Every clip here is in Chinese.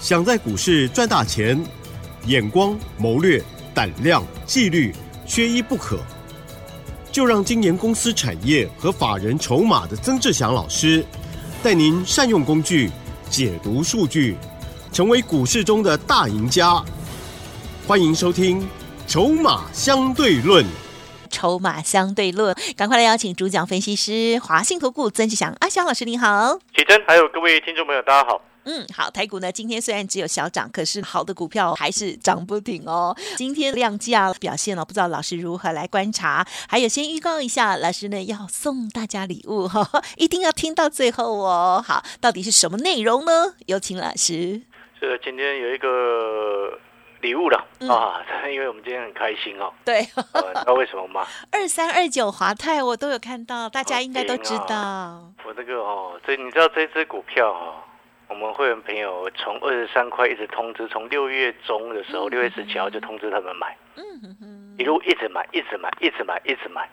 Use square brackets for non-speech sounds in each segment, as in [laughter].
想在股市赚大钱，眼光、谋略、胆量、纪律，缺一不可。就让今年公司产业和法人筹码的曾志祥老师，带您善用工具，解读数据，成为股市中的大赢家。欢迎收听《筹码相对论》。筹码相对论，赶快来邀请主讲分析师华信投顾曾志祥阿祥老师，您好。启真，还有各位听众朋友，大家好。嗯，好，台股呢今天虽然只有小涨，可是好的股票还是涨不停哦。今天量价表现哦，不知道老师如何来观察？还有先预告一下，老师呢要送大家礼物哈，[laughs] 一定要听到最后哦。好，到底是什么内容呢？有请老师。这今天有一个礼物了、啊，[laughs] 因为我们今天很开心哦。对，呃，你知道为什么吗？[laughs] 二三二九华泰我都有看到，大家应该都知好道。我这个哦，这你知道这只股票哦，我们会员朋友从二十三块一直通知，从六月中的时候，六月十七号就通知他们买，一路一直买，一直买，一直买，一直买。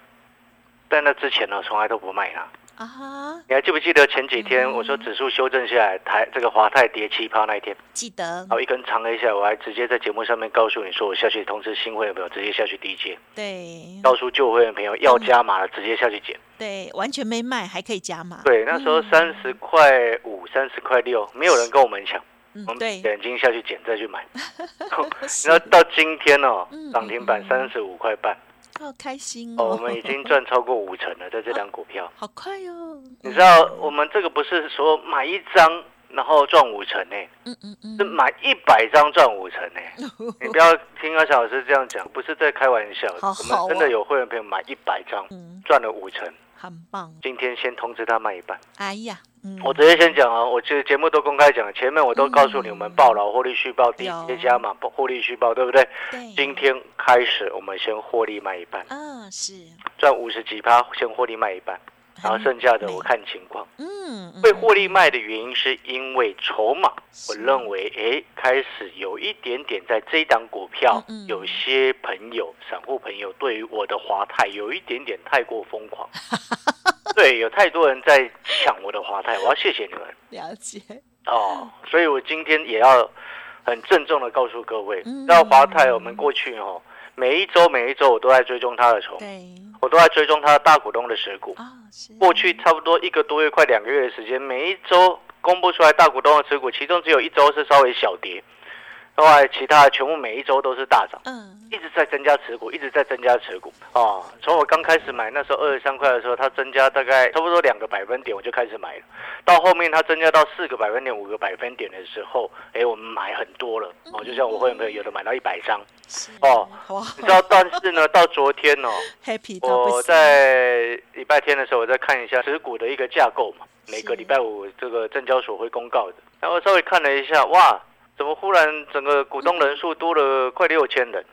但那之前呢，从来都不卖它。啊哈，你还记不记得前几天嗯。我说指数修正下来，台这个华泰跌七趴那一天？记得。然后一根长黑下来，我还直接在节目上面告诉你说，我下去通知新会员朋友直接下去低接，对。告诉旧会员朋友要加码了，直接下去减。对，完全没卖，还可以加码。对，那时候三十块五、三十块六，没有人跟我们抢，嗯对，眼睛下去捡再去买。[laughs] 然后到今天哦嗯，涨停板三十五块半，好开心哦，哦！我们已经赚超过五成了，在这 [laughs] 张股票。好快哦。你知道我们这个不是说买一张然后赚五成呢，嗯嗯嗯是买一百张赚五成呢。[laughs] 你不要听阿小老师这样讲，不是在开玩笑。好我们真的有会员朋友买一百张，嗯，赚了五成。很棒。今天先通知他卖一半。哎呀，嗯，我直接先讲啊，我这节目都公开讲，前面我都告诉你们报了获利续报，低有阶加码获利续报，对不对？对，今天开始我们先获利卖一半，嗯是，赚五十几趴，先获利卖一半，然后剩下的我看情况。嗯，嗯会获利卖的原因是因为筹码，我认为哎开始有一点点在这一档股票嗯嗯，有些朋友、散户朋友对于我的华泰有一点点太过疯狂。[laughs] 对，有太多人在抢我的华泰，我要谢谢你们了解，哦。所以我今天也要很郑重的告诉各位，嗯知道华泰我们过去哦，每一周每一周我都在追踪它的筹，码我都在追踪它的大股东的持股。啊，过去差不多一个多月，快两个月的时间，每一周公布出来大股东的持股，其中只有一周是稍微小跌，另外其他全部每一周都是大涨，嗯。一直在增加持股，一直在增加持股。哦。从我刚开始买那时候二十三块的时候，它增加大概差不多两个百分点，我就开始买了。到后面它增加到四个百分点、五个百分点的时候，哎，我们买很多了。哦。就像我会员朋友有的买到一百张，是哦哇。你知道，但是呢，到昨天哦 [laughs] 我在礼拜天的时候，我再看一下持股的一个架构嘛，每个礼拜五这个证交所会公告的，然后稍微看了一下，哇，怎么忽然整个股东人数多了快六千人？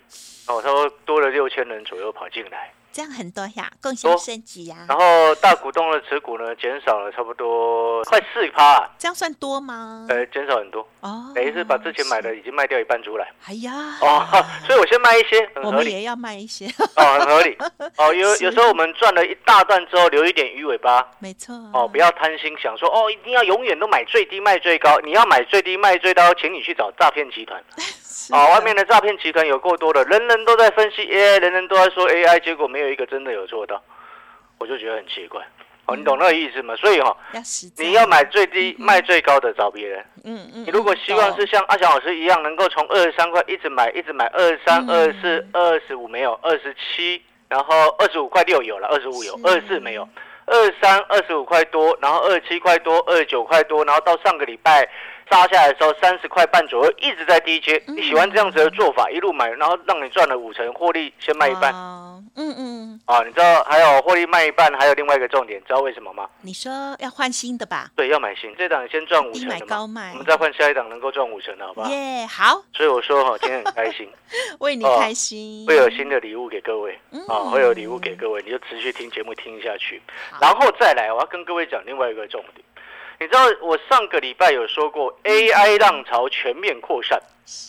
哦，他说多了六千人左右跑进来，这样很多呀，贡献多升级呀，然后大股东的持股呢减少了差不多快四趴，这样算多吗？呃，减少很多，哦，等于是把之前买的已经卖掉一半出来。哎呀，哦，[laughs] 所以我先卖一些，很合理。我们也要卖一些，哦，很合理。[laughs] 哦，有是有时候我们赚了一大段之后，留一点鱼尾巴，没错，哦，不要贪心，想说哦，一定要永远都买最低卖最高。你要买最低卖最高，请你去找诈骗集团。是。哦，外面的诈骗集团有够多的，人人都在分析 AI，人人都在说 AI，结果没有一个真的有做到，我就觉得很奇怪。哦，你懂那个意思吗？所以哈、你要买最低卖最高的找别人。嗯嗯，你如果希望是像阿翔老师一样，能够从二十三块一直买，一直买二十三、嗯。二十四、二十五没有，二十七，然后二十五块六有了，二十五有，是。二十四没有，二三二十五块多，然后二十七块多，二十九块多，然后到上个礼拜杀下来的时候三十块半左右，一直在低阶。嗯你喜欢这样子的做法，一路买，然后让你赚了五成获利，先卖一半哦嗯嗯，啊？你知道还有获利卖一半，还有另外一个重点，知道为什么吗？你说要换新的吧？对，要买新，这档先赚五成的嘛，高卖我们再换下一档能够赚五成的，好不好？耶，好，所以我说哈，今天很开心。[laughs] 为你哦开心，会有新的礼物给各位嗯啊，会有礼物给各位，你就持续听节目听下去，然后再来，我要跟各位讲另外一个重点。你知道我上个礼拜有说过 AI 浪潮全面扩散，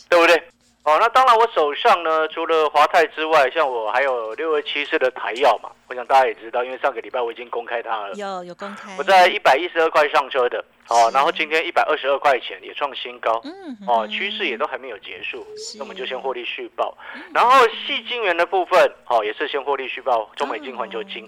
对不对？哦，那当然，我手上呢，除了华泰之外，像我还有六二七四的台药嘛，我想大家也知道，因为上个礼拜我已经公开它了。有有公开。我在一百一十二块上车的，哦，然后今天一百二十二块钱也创新高。嗯哼哦，趋势也都还没有结束，那我们就先获利续报。然后细晶圆的部分，哦，也是先获利续报，中美金、环球金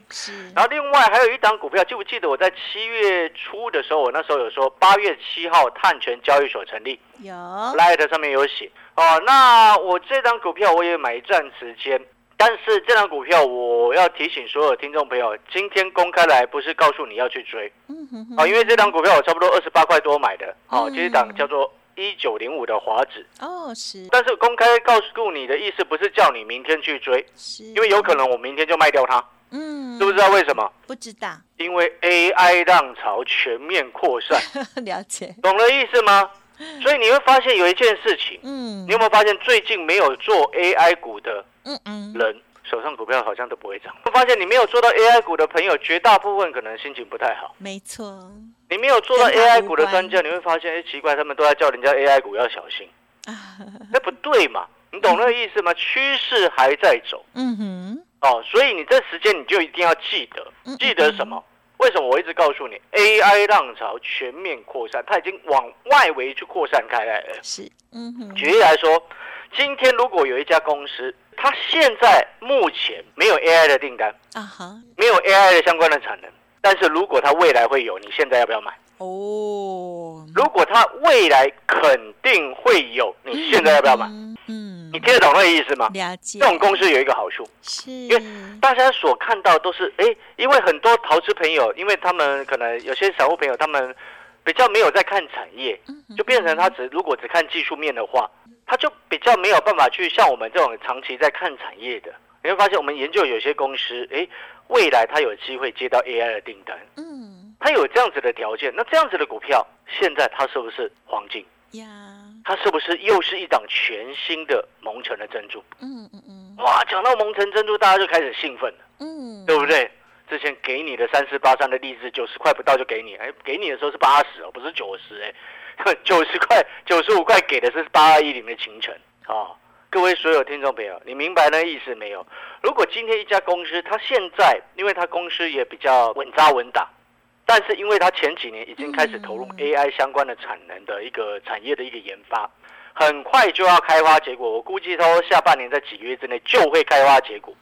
然后另外还有一档股票，记不记得我在七月初的时候，我那时候有说八月七号碳权交易所成立有，Light 上面有写哦。那我这张股票我也买一段时间，但是这张股票我要提醒所有听众朋友，今天公开来不是告诉你要去追嗯哦，因为这张股票我差不多二十八块多买的，哦，嗯这一档叫做一九零五的华指。哦是但是公开告诉你的意思不是叫你明天去追，是，因为有可能我明天就卖掉它，嗯知不知道为什么？不知道因为 AI 浪潮全面扩散，[laughs] 了解，懂了意思吗？[laughs] 所以你会发现有一件事情，嗯你有没有发现最近没有做 AI 股的嗯嗯人手上股票好像都不会涨？会发现你没有做到 AI 股的朋友，绝大部分可能心情不太好。没错你没有做到 AI 股的专家，你会发现，哎，奇怪，他们都在叫人家 AI 股要小心，啊 [laughs] 那不对嘛？你懂那个意思吗？趋势还在走。嗯哼哦，所以你这时间你就一定要记得嗯，记得什么？为什么我一直告诉你，AI 浪潮全面扩散，它已经往外围去扩散开来了。是嗯哼举例来说，今天如果有一家公司，它现在目前没有 AI 的订单，啊哈没有 AI 的相关的产能，但是如果它未来会有，你现在要不要买？哦如果它未来肯定会有，你现在要不要买？嗯嗯你听得懂那个意思吗？了解。这种公司有一个好处，是。因为大家所看到都是哎，因为很多投资朋友，因为他们可能有些散户朋友，他们比较没有在看产业，就变成他只如果只看技术面的话，他就比较没有办法去像我们这种长期在看产业的。你会发现，我们研究有些公司，哎，未来他有机会接到 AI 的订单，嗯。它有这样子的条件，那这样子的股票，现在它是不是黄金？呀它是不是又是一档全新的蒙城的珍珠？嗯嗯嗯哇，讲到蒙城珍珠，大家就开始兴奋了。嗯对不对？之前给你的三四八三的励志九十块不到就给你，哎，给你的时候是八十哦，不是九十哎，[laughs] 九十块九十五块给的是八二一零的秦城哦。各位所有听众朋友，你明白那意思没有？如果今天一家公司，它现在因为它公司也比较稳扎稳打，但是因为它前几年已经开始投入嗯 AI 相关的产能的一个产业的一个研发，很快就要开花结果。我估计它下半年在几个月之内就会开花结果。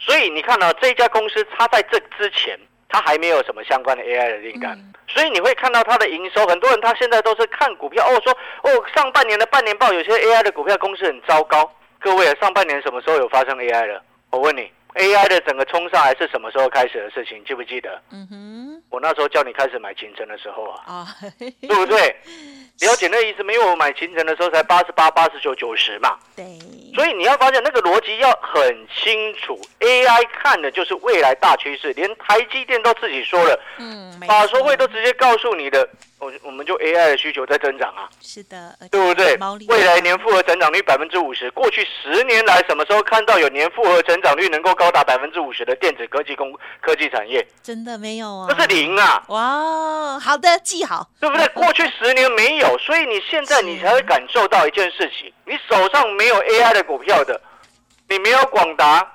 所以你看到、这家公司，它在这之前，它还没有什么相关的 AI 的订单，嗯所以你会看到它的营收，很多人他现在都是看股票哦，说哦上半年的半年报有些 AI 的股票公司很糟糕。各位啊，上半年什么时候有发生 AI 的？我问你，AI 的整个冲上来是什么时候开始的事情？记不记得？嗯哼我那时候叫你开始买秦城的时候啊，啊 [laughs] 对不对？[laughs] 了解那意思没有？我买秦城的时候才八十八、八十九、九十嘛。对所以你要发现那个逻辑要很清楚，AI 看的就是未来大趋势，连台积电都自己说了，嗯没法说会都直接告诉你的，我我们就 AI 的需求在增长啊，是的对不对？未来年复合成长率百分之五十，过去十年来什么时候看到有年复合成长率能够高达百分之五十的电子科技工科技产业？真的没有啊这是零啊！哇好的记好对不对？[laughs] 过去十年没有，所以你现在你才会感受到一件事情：你手上没有 AI 的股票的，你没有广达，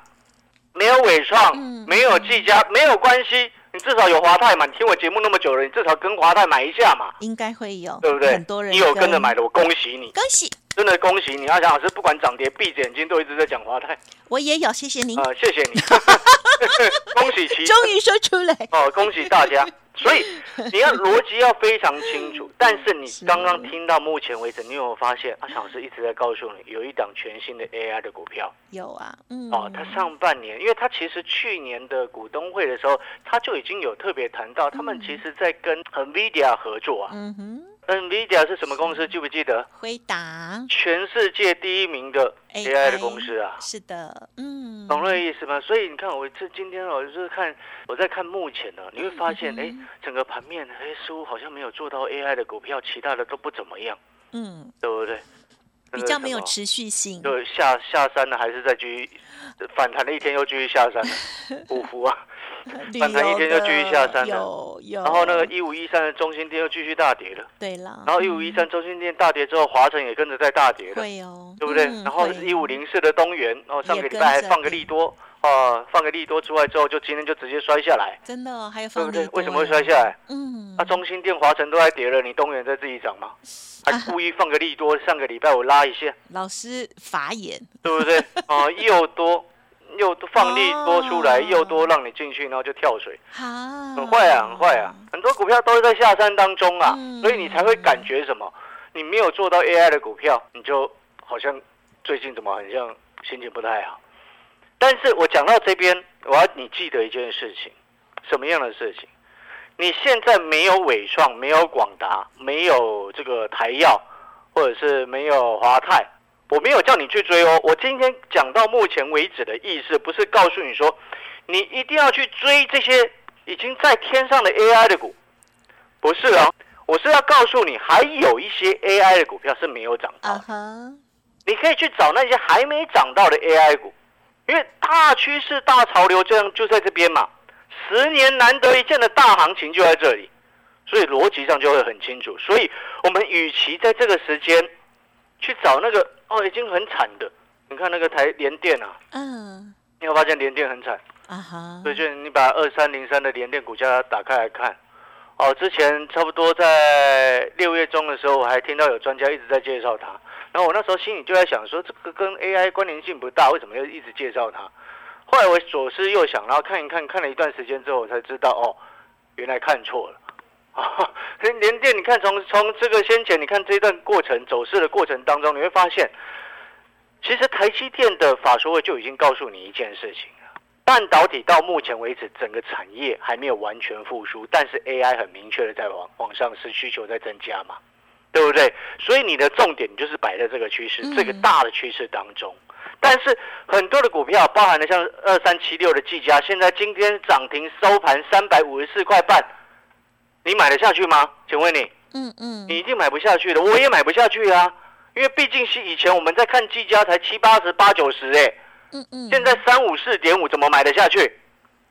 没有伟创，嗯没有技嘉，没有关系，你至少有华泰嘛。你听我节目那么久了，你至少跟华泰买一下嘛，应该会有对不对很多？人你有跟着买的，我恭喜你，恭喜真的恭喜你。阿翔老师不管涨跌，闭着眼睛都一直在讲华泰，我也有谢谢您呃，谢谢你，[laughs] [laughs] 恭喜其 [laughs] 终于说出来哦，恭喜大家！所以你要逻辑要非常清楚。[laughs] 但是你刚刚听到目前为止，你有没有发现阿翔老师一直在告诉你，有一档全新的 AI 的股票有啊嗯哦，他上半年，因为他其实去年的股东会的时候，他就已经有特别谈到，他们其实在跟 NVIDIA 合作啊。嗯哼 NVIDIA 是什么公司？记不记得？回答全世界第一名的 AI 的公司啊。是的嗯懂了意思吗？所以你看，我这今天我，就是看我在看目前呢，你会发现，哎、嗯整个盘面，哎，似乎好像没有做到 AI 的股票，其他的都不怎么样，嗯对不对？比较没有持续性对下下山了，还是再继续反弹了一天，又继续下山了，[laughs] 五福啊！反弹一天就继续下山了。有有。然后那个一五一三的中心店又继续大跌了。对了。然后一五一三中心店大跌之后，华晨也跟着在大跌了。会哦。对不对？然后是一五零四的东元，然后上个礼拜还放个利多，啊，放个利多出来之后，就今天就直接摔下来。真的，还有放对不对？为什么会摔下来？嗯。那中心店、华晨都在跌了，你东元在自己涨吗？还故意放个利多，上个礼拜我拉一下。老师法眼，对不对？啊，[laughs] 又多。又放力多出来，又多让你进去，然后就跳水，很坏啊，很坏啊！很多股票都是在下山当中啊，所以你才会感觉什么？你没有做到 AI 的股票，你就好像最近怎么很像心情不太好。但是我讲到这边，我要你记得一件事情，什么样的事情？你现在没有伟创，没有广达，没有这个台药，或者是没有华泰。我没有叫你去追哦，我今天讲到目前为止的意思，不是告诉你说，你一定要去追这些已经在天上的 AI 的股，不是啊，我是要告诉你，还有一些 AI 的股票是没有涨到，你可以去找那些还没涨到的 AI 股，因为大趋势、大潮流这样就在这边嘛，十年难得一见的大行情就在这里，所以逻辑上就会很清楚，所以我们与其在这个时间。去找那个哦，已经很惨的。你看那个台联电啊，嗯，你有发现联电很惨啊哈。所以就你把二三零三的联电股价打开来看，哦，之前差不多在六月中的时候，我还听到有专家一直在介绍它。然后我那时候心里就在想说，这个跟 AI 关联性不大，为什么要一直介绍它？后来我左思右想，然后看一看，看了一段时间之后，我才知道哦，原来看错了。[laughs] 啊，连电，你看从从这个先前，你看这段过程走势的过程当中，你会发现，其实台积电的法说会就已经告诉你一件事情了：半导体到目前为止整个产业还没有完全复苏，但是 AI 很明确的在往往上是需求在增加嘛，对不对？所以你的重点就是摆在这个趋势，这个大的趋势当中。但是很多的股票，包含了像二三七六的技嘉，现在今天涨停收盘三百五十四块半。你买得下去吗？请问你，嗯嗯，你一定买不下去的，我也买不下去啊，因为毕竟是以前我们在看技嘉才七八十八九十哎，嗯嗯，现在三五四点五怎么买得下去？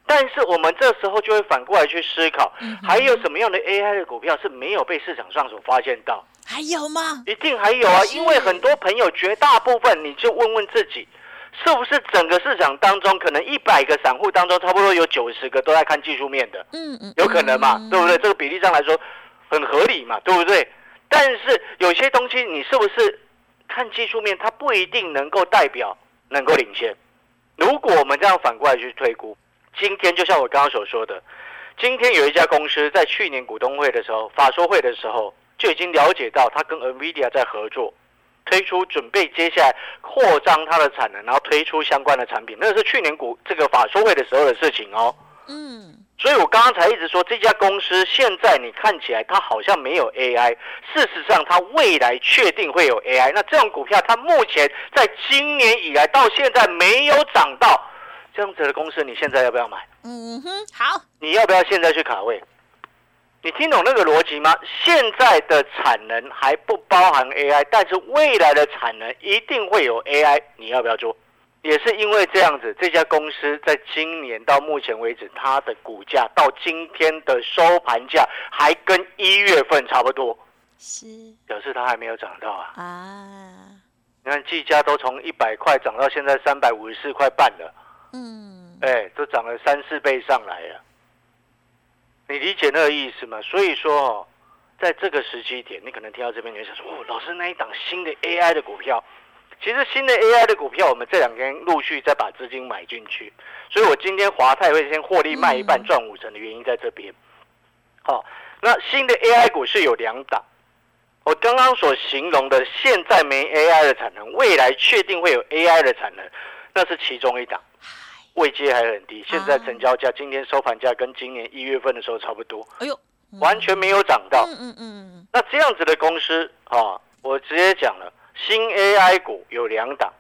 但是我们这时候就会反过来去思考，还有什么样的 AI 的股票是没有被市场上所发现到？还有吗？一定还有啊，因为很多朋友绝大部分，你就问问自己。是不是整个市场当中，可能一百个散户当中，差不多有九十个都在看技术面的？嗯嗯，有可能嘛？对不对？这个比例上来说，很合理嘛？对不对？但是有些东西，你是不是看技术面，它不一定能够代表能够领先？如果我们这样反过来去推估，今天就像我刚刚所说的，今天有一家公司在去年股东会的时候、法说会的时候，就已经了解到它跟 NVIDIA 在合作。推出准备接下来扩张它的产能，然后推出相关的产品，那是去年股这个法说会的时候的事情哦。嗯，所以我刚刚才一直说这家公司现在你看起来它好像没有 AI，事实上它未来确定会有 AI。那这种股票它目前在今年以来到现在没有涨到这样子的公司，你现在要不要买？嗯哼，好，你要不要现在去卡位？你听懂那个逻辑吗？现在的产能还不包含 AI，但是未来的产能一定会有 AI，你要不要做？也是因为这样子，这家公司在今年到目前为止，它的股价到今天的收盘价还跟一月份差不多，是表示它还没有涨到啊。啊，你看技嘉都从一百块涨到现在三百五十四块半了，嗯，哎，都涨了三四倍上来了。你理解那个意思吗？所以说哦，在这个时期点，你可能听到这边，你就想说：“哦，老师那一档新的 AI 的股票，其实新的 AI 的股票，我们这两天陆续再把资金买进去。所以我今天华泰会先获利卖一半赚五成的原因在这边。好，那新的 AI 股是有两档，我刚刚所形容的现在没 AI 的产能，未来确定会有 AI 的产能，那是其中一档。位阶还很低，现在成交价今天收盘价跟今年一月份的时候差不多。哎呦，完全没有涨到。嗯嗯嗯。那这样子的公司啊，我直接讲了，新 AI 股有两档，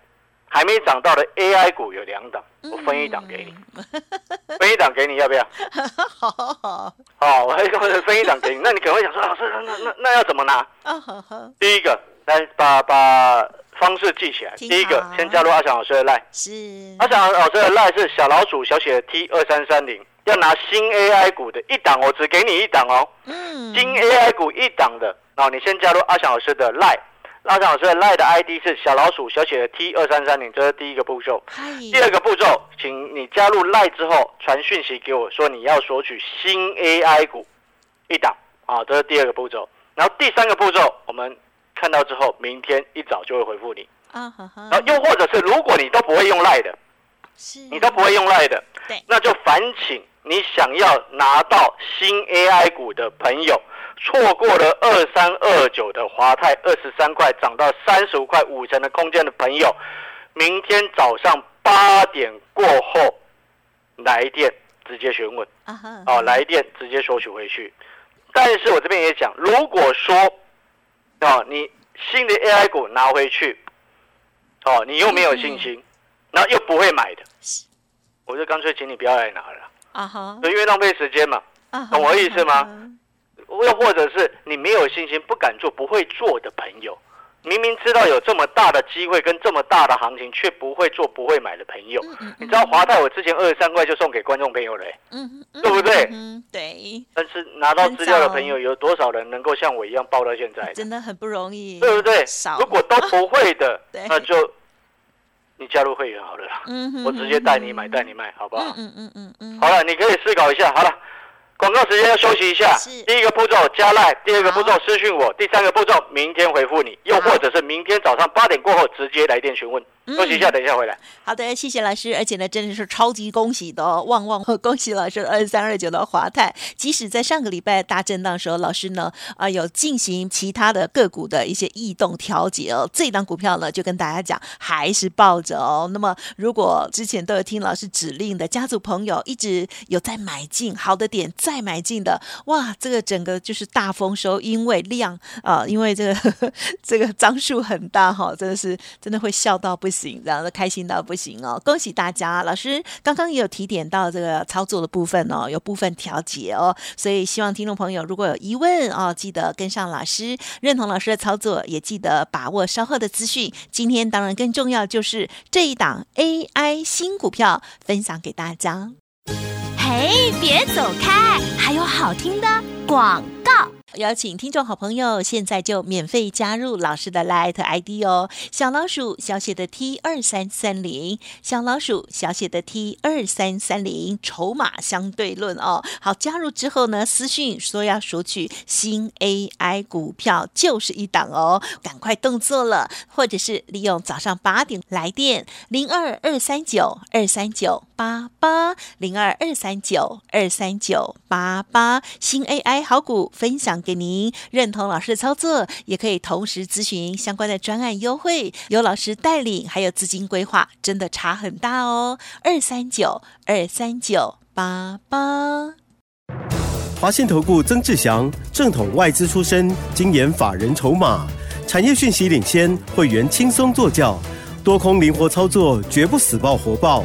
还没涨到的 AI 股有两档，我分一档给你，分一档给你，要不要？好 [laughs] 好好。好，我还分一档给你，那你可能会想说，老师，那那那要怎么拿？第一个，来把把。方式记起来，第一个先加入阿翔老师的 line，是。阿翔老师的 line 是小老鼠小写的 T 二三三零，要拿新 AI 股的一档，我只给你一档哦。嗯，新 AI 股一档的，然后，你先加入阿翔老师的 Line，阿翔老师的 Line 的 ID 是小老鼠小写的 T 二三三零，这是第一个步骤。第二个步骤，请你加入 Line 之后传讯息给我说你要索取新 AI 股一档。啊，这是第二个步骤。然后第三个步骤，我们看到之后，明天一早就会回复你。啊哈哈，然后又或者是如果你都不会用 Line 的，是。你都不会用 Line 的，对。那就烦请你想要拿到新 AI 股的朋友，错过了二三二九的华泰二十三块涨到三十五块五成的空间的朋友，明天早上八点过后来电直接询问。啊哈，哦，来电直接索取回去。但是我这边也讲，如果说哦你新的 AI 股拿回去，哦你又没有信心，然后又不会买的，我就干脆请你不要来拿了。啊哈，因为浪费时间嘛。懂我意思吗又或者是你没有信心、不敢做、不会做的朋友，明明知道有这么大的机会跟这么大的行情，却不会做、不会买的朋友，嗯嗯你知道华泰我之前二十三块就送给观众朋友了。欸、嗯，嗯。对不对？嗯，对，但是拿到资料的朋友有多少人能够像我一样报到现在？真的很不容易，对不对？少，？如果都不会的 [laughs] 那就你加入会员好了啦，嗯哼我直接带你买、带你卖，好不好？嗯嗯嗯嗯嗯，好了，你可以思考一下。好了，广告时间要休息一下。第一个步骤加赖，第二个步骤私讯我，第三个步骤明天回复你，又或者是明天早上八点过后直接来电询问。嗯休息一下，等一下回来。好的，谢谢老师，而且呢，真的是超级恭喜的哦，旺旺 [laughs] 恭喜老师二三二九的华泰，即使在上个礼拜大震荡的时候，老师呢啊、有进行其他的个股的一些异动调节哦，这档股票呢就跟大家讲还是抱着哦。那么如果之前都有听老师指令的家族朋友，一直有在买进好的点再买进的，哇，这个整个就是大丰收，因为量啊、因为这个 [laughs] 这个张数很大哈、真的是真的会笑到不行，然后开心到不行哦！恭喜大家，老师刚刚也有提点到这个操作的部分哦，有部分调节哦，所以希望听众朋友如果有疑问哦，记得跟上老师，认同老师的操作，也记得把握稍后的资讯。今天当然更重要就是这一档 AI 新股票分享给大家。嘿，别走开，还有好听的广。邀请听众好朋友，现在就免费加入老师的 Light ID 哦，小老鼠小写的 T 二三三零，小老鼠小写的 T 二三三零，筹码相对论哦。好，加入之后呢，私讯说要索取新 AI 股票，就是一档哦，赶快动作了，或者是利用早上八点来电零二二三九二三九八八零二二三九二三九八八，新 AI 好股分享给您，认同老师的操作，也可以同时咨询相关的专案优惠，有老师带领，还有资金规划，真的差很大哦。二三九二三九八八。华信投顾曾志祥，正统外资出身，精研法人筹码，产业讯息领先，会员轻松做教，多空灵活操作，绝不死爆活爆，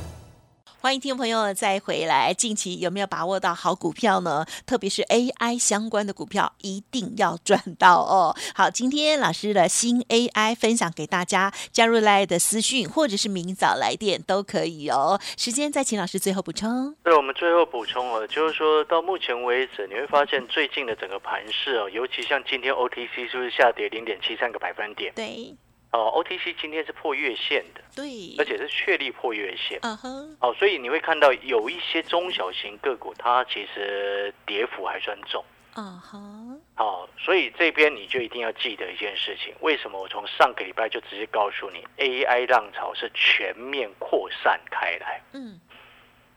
欢迎听众朋友再回来，近期有没有把握到好股票呢？特别是 AI 相关的股票，一定要赚到哦。好，今天老师的新 AI 分享给大家，加入来的私讯或者是明早来电都可以哦。时间再请老师最后补充。对，我们最后补充哦，就是说到目前为止，你会发现最近的整个盘势哦，尤其像今天 OTC 是不是下跌零点七三个百分点？对哦，OTC 今天是破月线的，对，而且是确立破月线。嗯哼，哦，所以你会看到有一些中小型个股，它其实跌幅还算重。嗯哼，哦，所以这边你就一定要记得一件事情，为什么我从上个礼拜就直接告诉你，AI 浪潮是全面扩散开来。嗯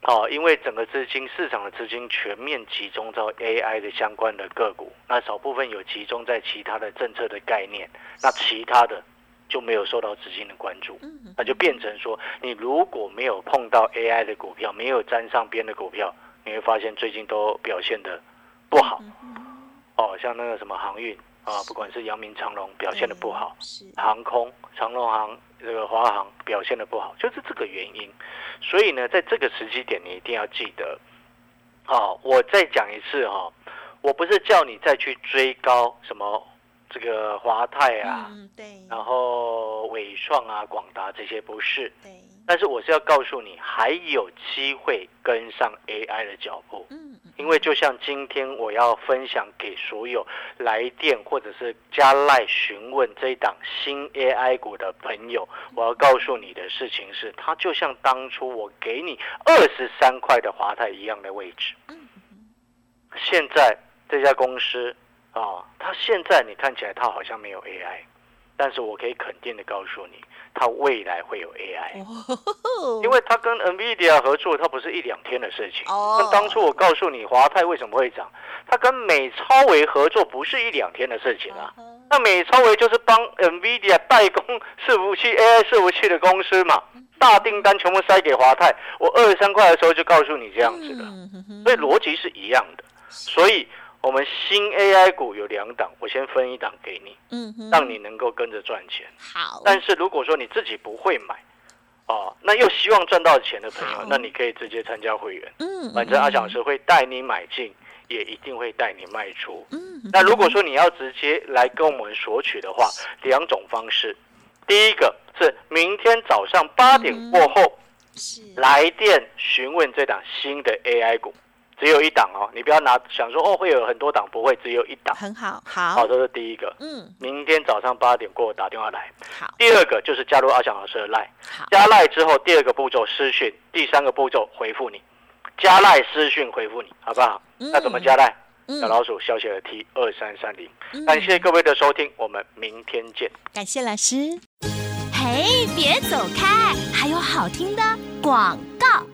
哦，因为整个资金市场的资金全面集中到 AI 的相关的个股，那少部分有集中在其他的政策的概念，那其他的就没有受到资金的关注，嗯，那就变成说，你如果没有碰到 AI 的股票，没有沾上边的股票，你会发现最近都表现的不好。嗯哦，像那个什么航运啊，不管是阳明、长隆表现的不好，航空、长隆航、这个华航表现的不好，就是这个原因。所以呢，在这个时机点，你一定要记得。哦，我再讲一次哈、我不是叫你再去追高什么这个华泰啊，嗯，对，然后伟创啊、广达这些不是，对，但是我是要告诉你，还有机会跟上 AI 的脚步。嗯嗯因为就像今天我要分享给所有来电或者是加赖询问这一档新 AI 股的朋友，我要告诉你的事情是，它就像当初我给你二十三块的华泰一样的位置。嗯。现在这家公司啊，它现在你看起来它好像没有 AI，但是我可以肯定的告诉你，它未来会有 AI。哦，因为它跟 NVIDIA 合作，它不是一两天的事情。哦那当初我告诉你华泰为什么会涨，它跟美超维合作不是一两天的事情啊。那美超维就是帮 NVIDIA 代工伺服器 AI 伺服器的公司嘛，大订单全部塞给华泰。我二十三块的时候就告诉你这样子的，所以逻辑是一样的。所以我们新 AI 股有两档，我先分一档给你，嗯哼，让你能够跟着赚钱。好，但是如果说你自己不会买，哦，那又希望赚到钱的朋友，那你可以直接参加会员，嗯，反正阿小师会带你买进，也一定会带你卖出。嗯，嗯那如果说你要直接来跟我们索取的话，两种方式，第一个是明天早上八点过后是。来电询问这档新的 AI 股，只有一档哦，你不要拿想说哦会有很多档，不会，只有一档。很好，好，好，这是第一个。嗯，明天早上八点过后打电话来。好，第二个就是加入阿翔老师的 line，好，加赖之后，第二个步骤私讯，第三个步骤回复你，加赖私讯回复你，好不好？嗯那怎么加赖？嗯小老鼠小写的 T 二三三零，嗯感谢各位的收听，我们明天见。感谢老师。嘿，别走开，还有好听的广告。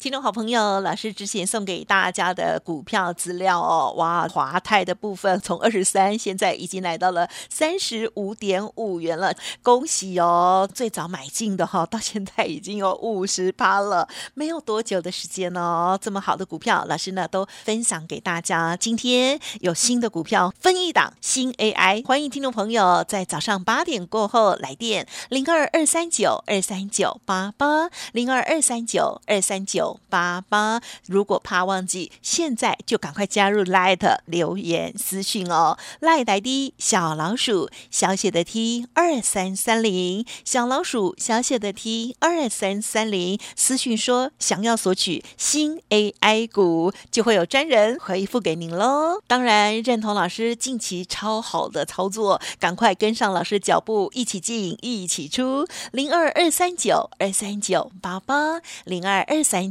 听众好朋友，老师之前送给大家的股票资料哦，哇，华泰的部分从二十三现在已经来到了三十五点五元了，恭喜哦！最早买进的哈、到现在已经有五十趴了，没有多久的时间哦，这么好的股票，老师呢都分享给大家。今天有新的股票分一档新 AI，欢迎听众朋友在早上八点过后来电零二二三九二三九八八零二二三九二三九八八。如果怕忘记，现在就赶快加入 Light 留言私讯哦。Light ID 小老鼠小写的 T 二三三零小老鼠小写的 T 二三三零私讯说想要索取新 AI 股，就会有专人回复给您喽。当然，认同老师近期超好的操作，赶快跟上老师脚步，一起进，一起出。零二二三九二三九八八，零二二三